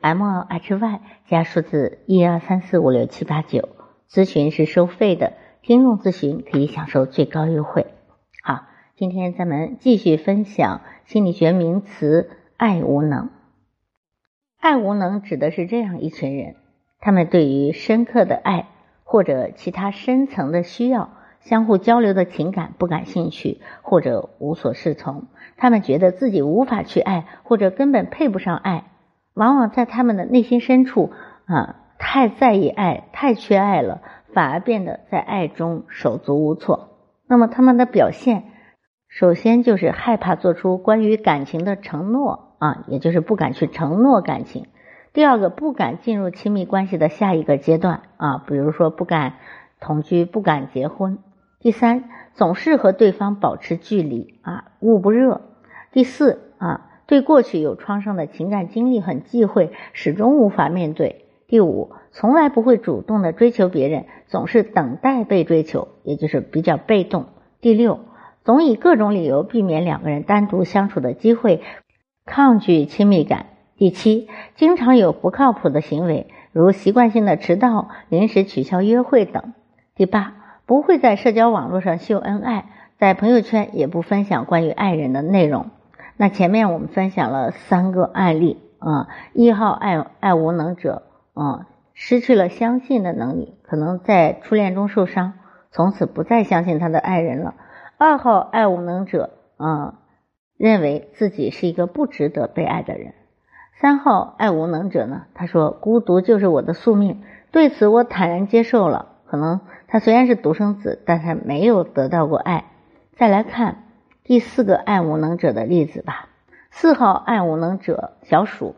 M L H Y 加数字一二三四五六七八九，咨询是收费的，听众咨询可以享受最高优惠。好，今天咱们继续分享心理学名词“爱无能”。爱无能指的是这样一群人，他们对于深刻的爱或者其他深层的需要、相互交流的情感不感兴趣，或者无所适从。他们觉得自己无法去爱，或者根本配不上爱。往往在他们的内心深处啊，太在意爱，太缺爱了，反而变得在爱中手足无措。那么他们的表现，首先就是害怕做出关于感情的承诺啊，也就是不敢去承诺感情。第二个，不敢进入亲密关系的下一个阶段啊，比如说不敢同居，不敢结婚。第三，总是和对方保持距离啊，捂不热。第四啊。对过去有创伤的情感经历很忌讳，始终无法面对。第五，从来不会主动的追求别人，总是等待被追求，也就是比较被动。第六，总以各种理由避免两个人单独相处的机会，抗拒亲密感。第七，经常有不靠谱的行为，如习惯性的迟到、临时取消约会等。第八，不会在社交网络上秀恩爱，在朋友圈也不分享关于爱人的内容。那前面我们分享了三个案例啊，一号爱爱无能者啊，失去了相信的能力，可能在初恋中受伤，从此不再相信他的爱人了。二号爱无能者啊，认为自己是一个不值得被爱的人。三号爱无能者呢，他说孤独就是我的宿命，对此我坦然接受了。可能他虽然是独生子，但他没有得到过爱。再来看。第四个爱无能者的例子吧。四号爱无能者小鼠，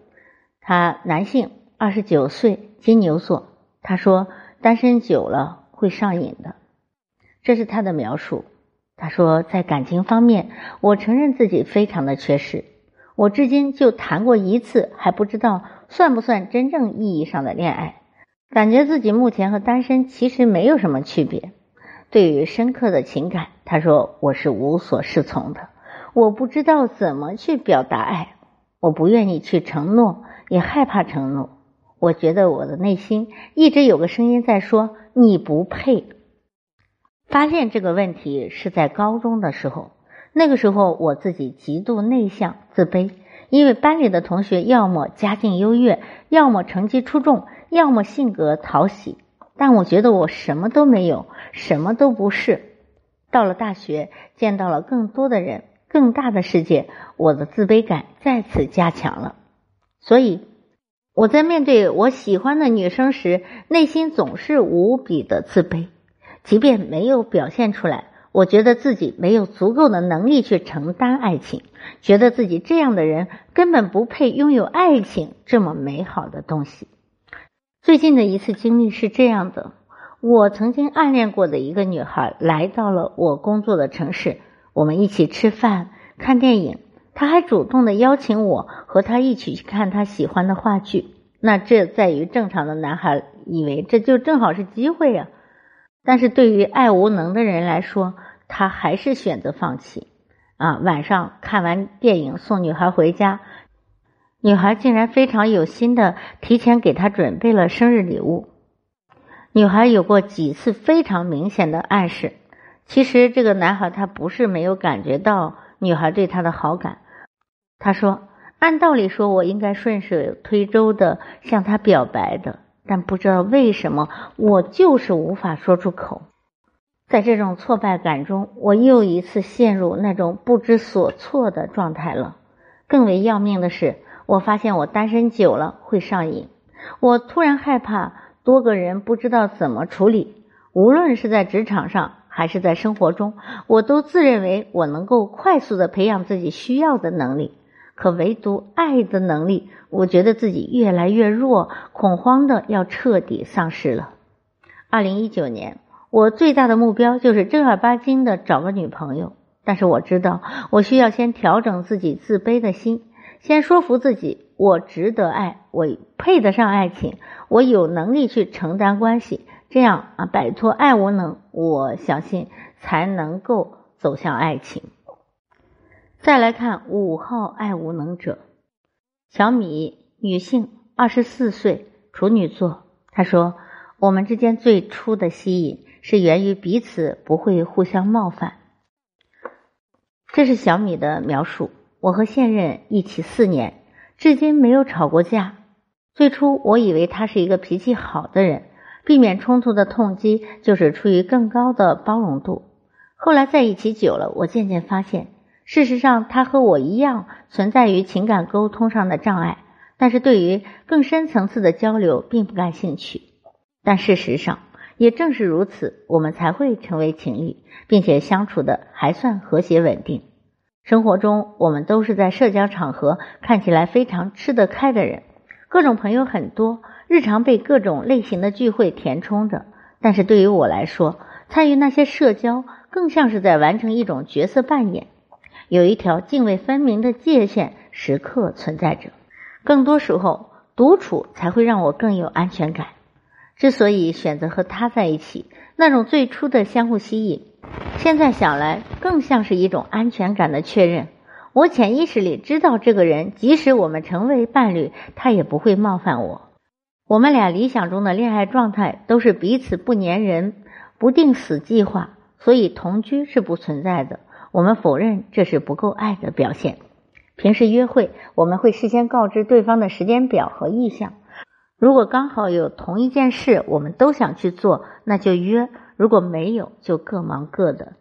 他男性，二十九岁，金牛座。他说单身久了会上瘾的，这是他的描述。他说在感情方面，我承认自己非常的缺失。我至今就谈过一次，还不知道算不算真正意义上的恋爱。感觉自己目前和单身其实没有什么区别。对于深刻的情感，他说我是无所适从的，我不知道怎么去表达爱，我不愿意去承诺，也害怕承诺。我觉得我的内心一直有个声音在说你不配。发现这个问题是在高中的时候，那个时候我自己极度内向自卑，因为班里的同学要么家境优越，要么成绩出众，要么性格讨喜。但我觉得我什么都没有，什么都不是。到了大学，见到了更多的人，更大的世界，我的自卑感再次加强了。所以我在面对我喜欢的女生时，内心总是无比的自卑，即便没有表现出来。我觉得自己没有足够的能力去承担爱情，觉得自己这样的人根本不配拥有爱情这么美好的东西。最近的一次经历是这样的：我曾经暗恋过的一个女孩来到了我工作的城市，我们一起吃饭、看电影，她还主动的邀请我和她一起去看她喜欢的话剧。那这在于正常的男孩以为这就正好是机会呀，但是对于爱无能的人来说，他还是选择放弃。啊，晚上看完电影送女孩回家。女孩竟然非常有心的提前给他准备了生日礼物。女孩有过几次非常明显的暗示，其实这个男孩他不是没有感觉到女孩对他的好感。他说：“按道理说，我应该顺水推舟的向他表白的，但不知道为什么，我就是无法说出口。在这种挫败感中，我又一次陷入那种不知所措的状态了。更为要命的是。”我发现我单身久了会上瘾，我突然害怕多个人不知道怎么处理。无论是在职场上还是在生活中，我都自认为我能够快速的培养自己需要的能力。可唯独爱的能力，我觉得自己越来越弱，恐慌的要彻底丧失了。二零一九年，我最大的目标就是正儿八经的找个女朋友。但是我知道，我需要先调整自己自卑的心，先说服自己，我值得爱，我配得上爱情，我有能力去承担关系，这样啊，摆脱爱无能，我相信才能够走向爱情。再来看五号爱无能者，小米，女性，二十四岁，处女座。她说：“我们之间最初的吸引是源于彼此不会互相冒犯。”这是小米的描述。我和现任一起四年，至今没有吵过架。最初我以为他是一个脾气好的人，避免冲突的痛机就是出于更高的包容度。后来在一起久了，我渐渐发现。事实上，他和我一样存在于情感沟通上的障碍，但是对于更深层次的交流并不感兴趣。但事实上，也正是如此，我们才会成为情侣，并且相处的还算和谐稳定。生活中，我们都是在社交场合看起来非常吃得开的人，各种朋友很多，日常被各种类型的聚会填充着。但是对于我来说，参与那些社交，更像是在完成一种角色扮演。有一条泾渭分明的界限时刻存在着，更多时候独处才会让我更有安全感。之所以选择和他在一起，那种最初的相互吸引，现在想来更像是一种安全感的确认。我潜意识里知道，这个人即使我们成为伴侣，他也不会冒犯我。我们俩理想中的恋爱状态都是彼此不粘人、不定死计划，所以同居是不存在的。我们否认这是不够爱的表现。平时约会，我们会事先告知对方的时间表和意向。如果刚好有同一件事，我们都想去做，那就约；如果没有，就各忙各的。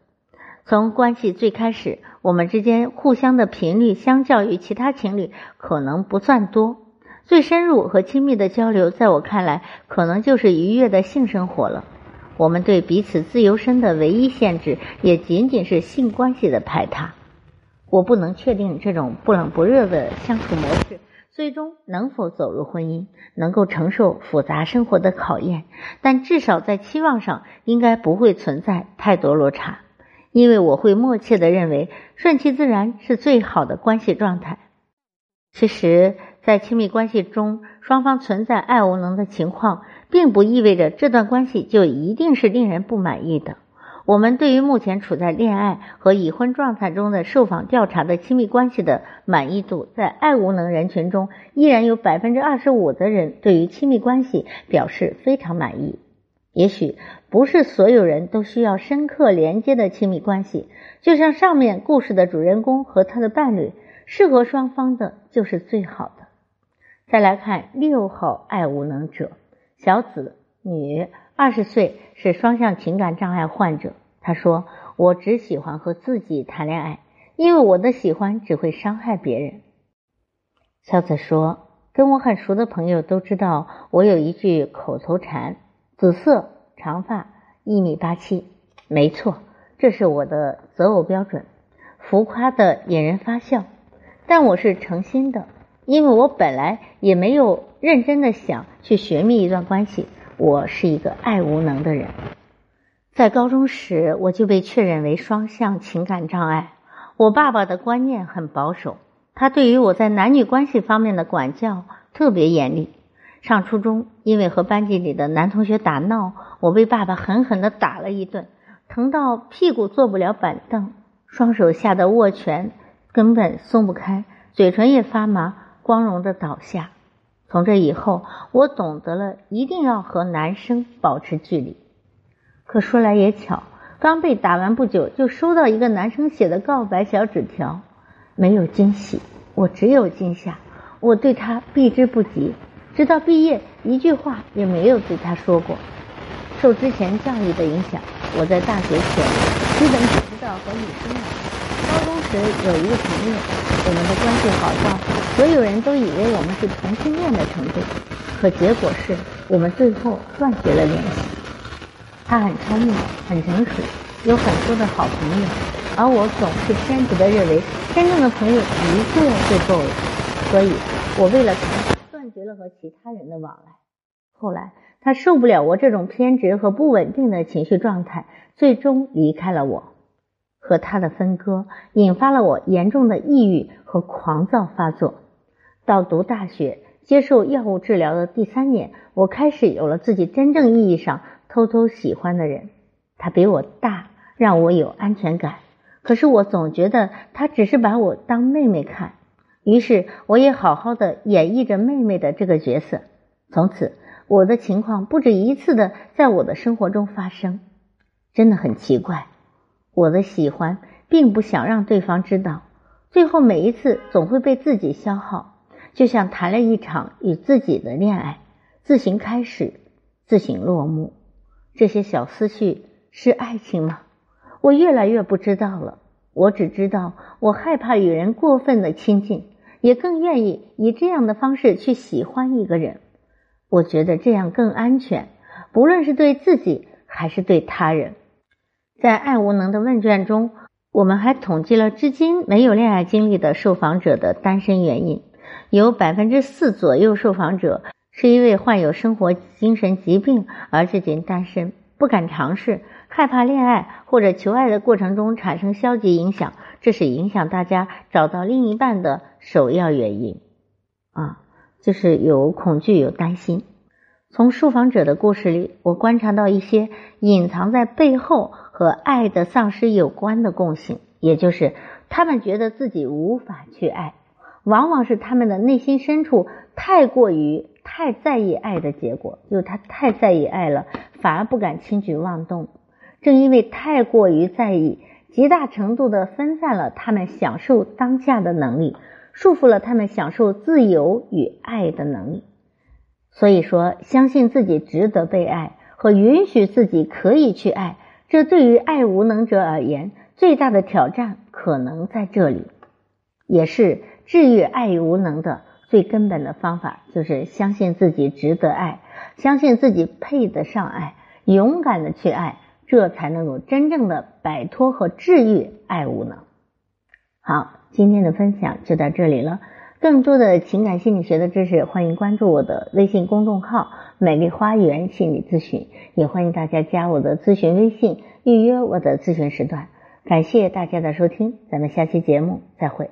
从关系最开始，我们之间互相的频率，相较于其他情侣可能不算多。最深入和亲密的交流，在我看来，可能就是愉悦的性生活了。我们对彼此自由身的唯一限制，也仅仅是性关系的排他。我不能确定这种不冷不热的相处模式最终能否走入婚姻，能够承受复杂生活的考验。但至少在期望上，应该不会存在太多落差，因为我会默契的认为，顺其自然是最好的关系状态。其实，在亲密关系中，双方存在爱无能的情况。并不意味着这段关系就一定是令人不满意的。我们对于目前处在恋爱和已婚状态中的受访调查的亲密关系的满意度，在爱无能人群中，依然有百分之二十五的人对于亲密关系表示非常满意。也许不是所有人都需要深刻连接的亲密关系，就像上面故事的主人公和他的伴侣，适合双方的就是最好的。再来看六号爱无能者。小紫，女，二十岁，是双向情感障碍患者。他说：“我只喜欢和自己谈恋爱，因为我的喜欢只会伤害别人。”小紫说：“跟我很熟的朋友都知道，我有一句口头禅：紫色长发，一米八七。没错，这是我的择偶标准。浮夸的引人发笑，但我是诚心的。”因为我本来也没有认真的想去寻觅一段关系，我是一个爱无能的人。在高中时，我就被确认为双向情感障碍。我爸爸的观念很保守，他对于我在男女关系方面的管教特别严厉。上初中，因为和班级里的男同学打闹，我被爸爸狠狠的打了一顿，疼到屁股坐不了板凳，双手吓得握拳根本松不开，嘴唇也发麻。光荣的倒下。从这以后，我懂得了一定要和男生保持距离。可说来也巧，刚被打完不久，就收到一个男生写的告白小纸条。没有惊喜，我只有惊吓。我对他避之不及，直到毕业，一句话也没有对他说过。受之前教育的影响，我在大学前基本只知道和女生玩。高中时有一个朋友，我们的关系好到所有人都以为我们是同性恋的程度，可结果是我们最后断绝了联系。他很聪明，很成熟，有很多的好朋友，而我总是偏执的认为，真正的朋友一个就够了，所以我为了他断绝了和其他人的往来。后来他受不了我这种偏执和不稳定的情绪状态，最终离开了我。和他的分割引发了我严重的抑郁和狂躁发作。到读大学、接受药物治疗的第三年，我开始有了自己真正意义上偷偷喜欢的人。他比我大，让我有安全感。可是我总觉得他只是把我当妹妹看，于是我也好好的演绎着妹妹的这个角色。从此，我的情况不止一次的在我的生活中发生，真的很奇怪。我的喜欢并不想让对方知道，最后每一次总会被自己消耗，就像谈了一场与自己的恋爱，自行开始，自行落幕。这些小思绪是爱情吗？我越来越不知道了。我只知道，我害怕与人过分的亲近，也更愿意以这样的方式去喜欢一个人。我觉得这样更安全，不论是对自己还是对他人。在爱无能的问卷中，我们还统计了至今没有恋爱经历的受访者的单身原因。有百分之四左右受访者是因为患有生活精神疾病而至今单身，不敢尝试，害怕恋爱或者求爱的过程中产生消极影响，这是影响大家找到另一半的首要原因。啊，就是有恐惧，有担心。从受访者的故事里，我观察到一些隐藏在背后和爱的丧失有关的共性，也就是他们觉得自己无法去爱，往往是他们的内心深处太过于太在意爱的结果，就是他太在意爱了，反而不敢轻举妄动。正因为太过于在意，极大程度的分散了他们享受当下的能力，束缚了他们享受自由与爱的能力。所以说，相信自己值得被爱和允许自己可以去爱，这对于爱无能者而言，最大的挑战可能在这里，也是治愈爱无能的最根本的方法，就是相信自己值得爱，相信自己配得上爱，勇敢的去爱，这才能够真正的摆脱和治愈爱无能。好，今天的分享就到这里了。更多的情感心理学的知识，欢迎关注我的微信公众号“美丽花园心理咨询”，也欢迎大家加我的咨询微信，预约我的咨询时段。感谢大家的收听，咱们下期节目再会。